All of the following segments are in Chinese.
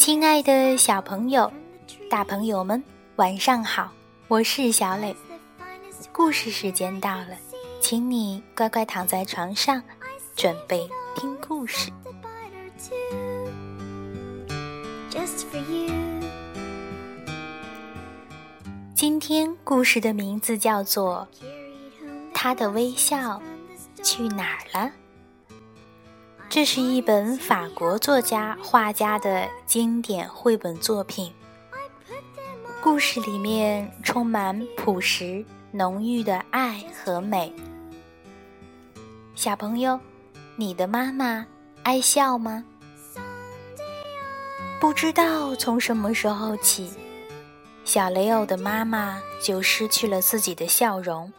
亲爱的小朋友、大朋友们，晚上好！我是小磊，故事时间到了，请你乖乖躺在床上，准备听故事。今天故事的名字叫做《他的微笑去哪儿了》。这是一本法国作家、画家的经典绘本作品。故事里面充满朴实、浓郁的爱和美。小朋友，你的妈妈爱笑吗？不知道从什么时候起，小雷欧的妈妈就失去了自己的笑容。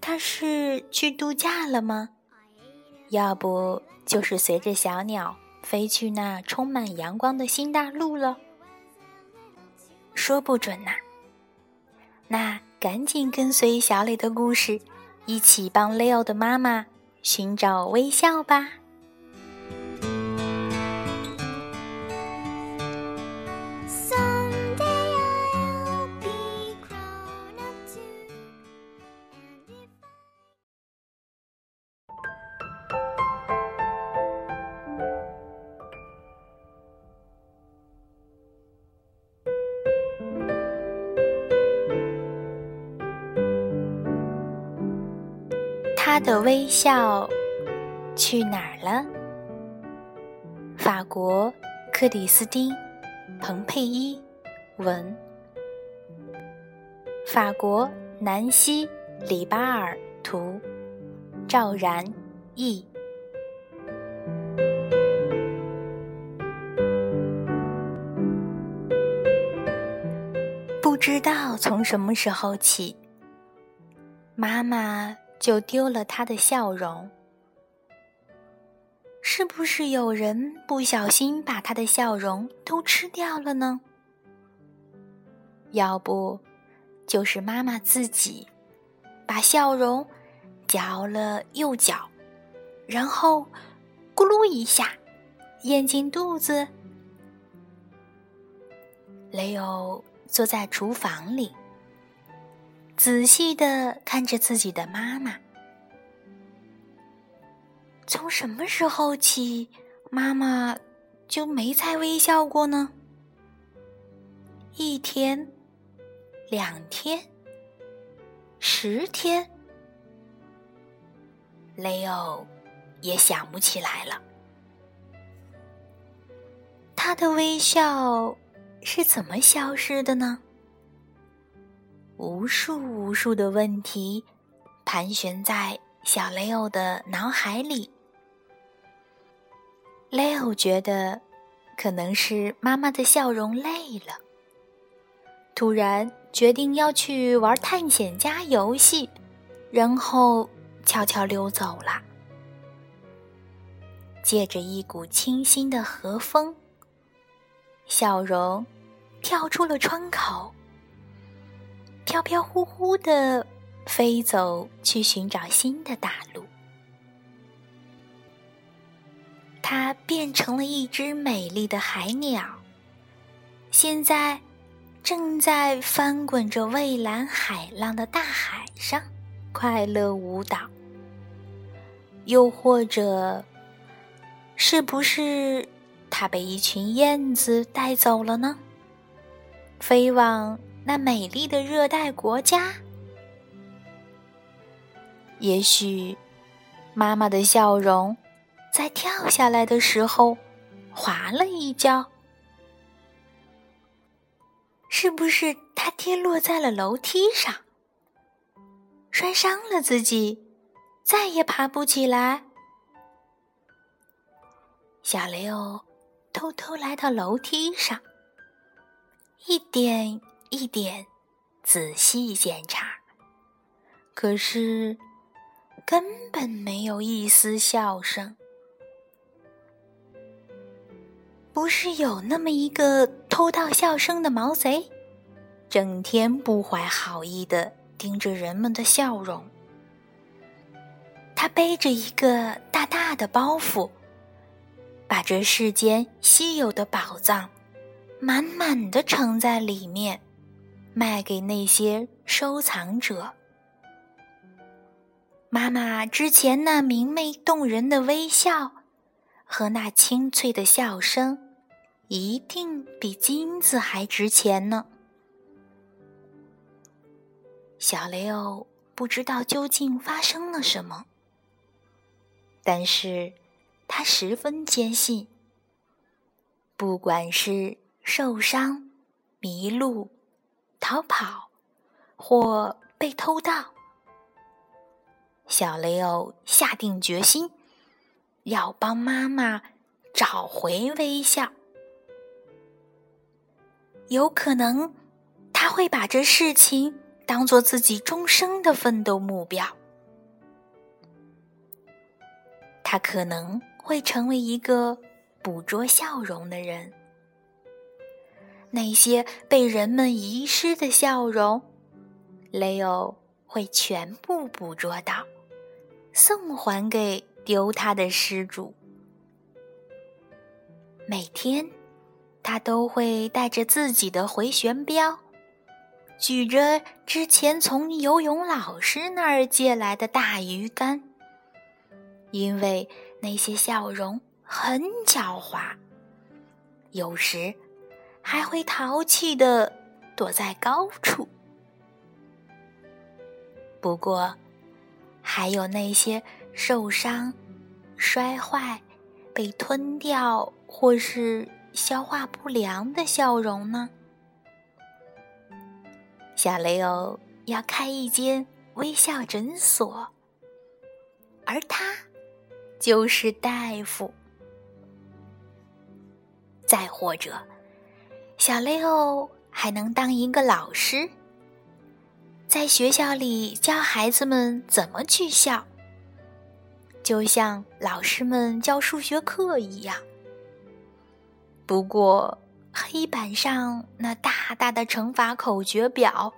她是去度假了吗？要不就是随着小鸟飞去那充满阳光的新大陆了，说不准呐。那赶紧跟随小磊的故事，一起帮 Leo 的妈妈寻找微笑吧。他的微笑去哪儿了？法国，克里斯汀·蓬佩伊文，法国南希·里巴尔图，赵然译。不知道从什么时候起，妈妈。就丢了他的笑容，是不是有人不小心把他的笑容都吃掉了呢？要不，就是妈妈自己把笑容嚼了又嚼，然后咕噜一下咽进肚子。雷欧坐在厨房里。仔细的看着自己的妈妈，从什么时候起，妈妈就没再微笑过呢？一天，两天，十天，雷欧也想不起来了。他的微笑是怎么消失的呢？无数无数的问题盘旋在小雷欧的脑海里。雷欧觉得可能是妈妈的笑容累了，突然决定要去玩探险家游戏，然后悄悄溜走了。借着一股清新的和风，笑容跳出了窗口。飘飘忽忽的飞走去寻找新的大陆，它变成了一只美丽的海鸟，现在正在翻滚着蔚蓝海浪的大海上快乐舞蹈。又或者，是不是它被一群燕子带走了呢？飞往。那美丽的热带国家，也许妈妈的笑容在跳下来的时候滑了一跤，是不是她跌落在了楼梯上，摔伤了自己，再也爬不起来？小雷欧偷偷来到楼梯上，一点。一点仔细检查，可是根本没有一丝笑声。不是有那么一个偷盗笑声的毛贼，整天不怀好意的盯着人们的笑容。他背着一个大大的包袱，把这世间稀有的宝藏满满的盛在里面，卖给那些收藏者。妈妈之前那明媚动人的微笑和那清脆的笑声，一定比金子还值钱呢。小雷欧不知道究竟发生了什么，但是他十分坚信，不管是受伤、迷路、逃跑或被偷盗，小雷欧下定决心要帮妈妈找回微笑。有可能他会把这事情。当做自己终生的奋斗目标，他可能会成为一个捕捉笑容的人。那些被人们遗失的笑容，雷欧会全部捕捉到，送还给丢他的失主。每天，他都会带着自己的回旋镖。举着之前从游泳老师那儿借来的大鱼竿，因为那些笑容很狡猾，有时还会淘气的躲在高处。不过，还有那些受伤、摔坏、被吞掉或是消化不良的笑容呢？小雷欧要开一间微笑诊所，而他就是大夫。再或者，小雷欧还能当一个老师，在学校里教孩子们怎么去笑，就像老师们教数学课一样。不过，黑板上那大大的乘法口诀表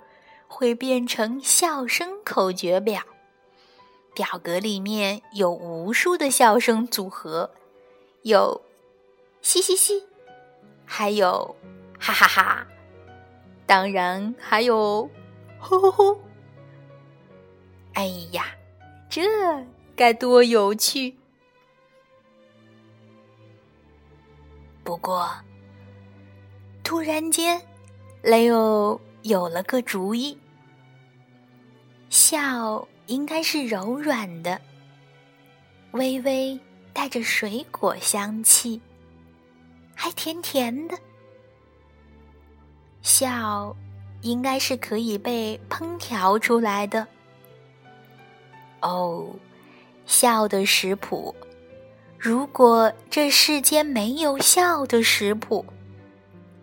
会变成笑声口诀表，表格里面有无数的笑声组合，有嘻嘻嘻，还有哈哈哈，当然还有呼呼呼。哎呀，这该多有趣！不过。突然间，雷欧有了个主意。笑应该是柔软的，微微带着水果香气，还甜甜的。笑应该是可以被烹调出来的。哦，笑的食谱，如果这世间没有笑的食谱。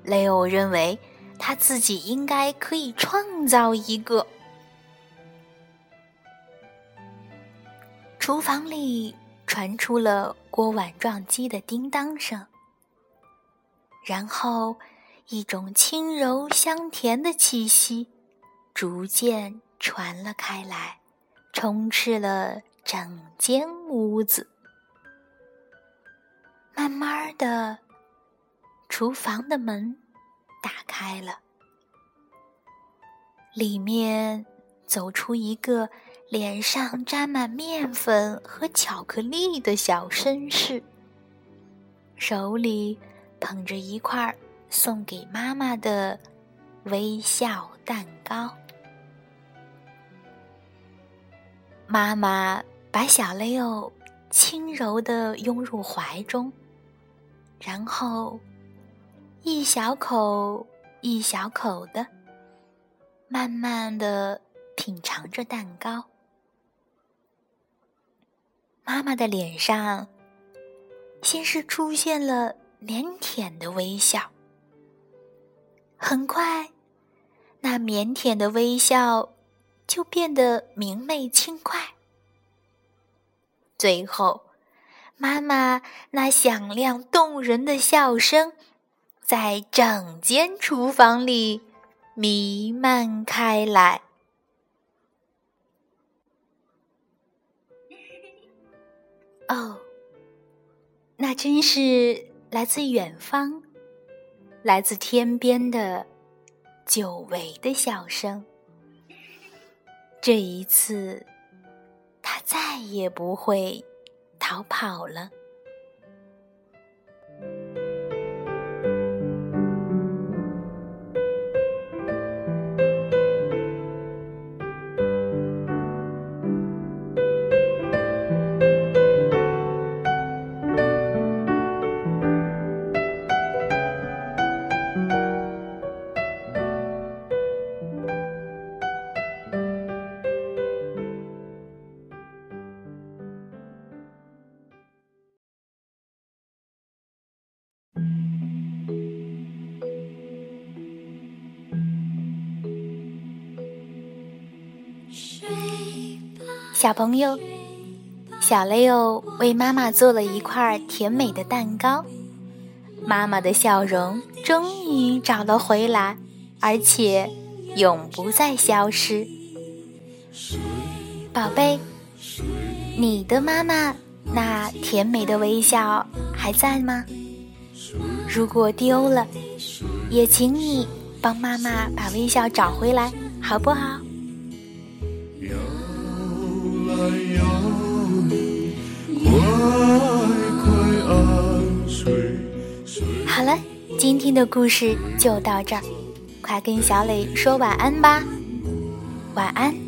雷欧认为，他自己应该可以创造一个。厨房里传出了锅碗撞击的叮当声，然后一种轻柔香甜的气息逐渐传了开来，充斥了整间屋子。慢慢的。厨房的门打开了，里面走出一个脸上沾满面粉和巧克力的小绅士，手里捧着一块送给妈妈的微笑蛋糕。妈妈把小雷欧轻柔的拥入怀中，然后。一小口一小口的，慢慢的品尝着蛋糕。妈妈的脸上先是出现了腼腆的微笑，很快，那腼腆的微笑就变得明媚轻快。最后，妈妈那响亮动人的笑声。在整间厨房里弥漫开来。哦，那真是来自远方、来自天边的久违的笑声。这一次，他再也不会逃跑了。小朋友，小雷欧为妈妈做了一块甜美的蛋糕，妈妈的笑容终于找了回来，而且永不再消失。宝贝，你的妈妈那甜美的微笑还在吗？如果丢了，也请你帮妈妈把微笑找回来，好不好？好了，今天的故事就到这儿，快跟小磊说晚安吧，晚安。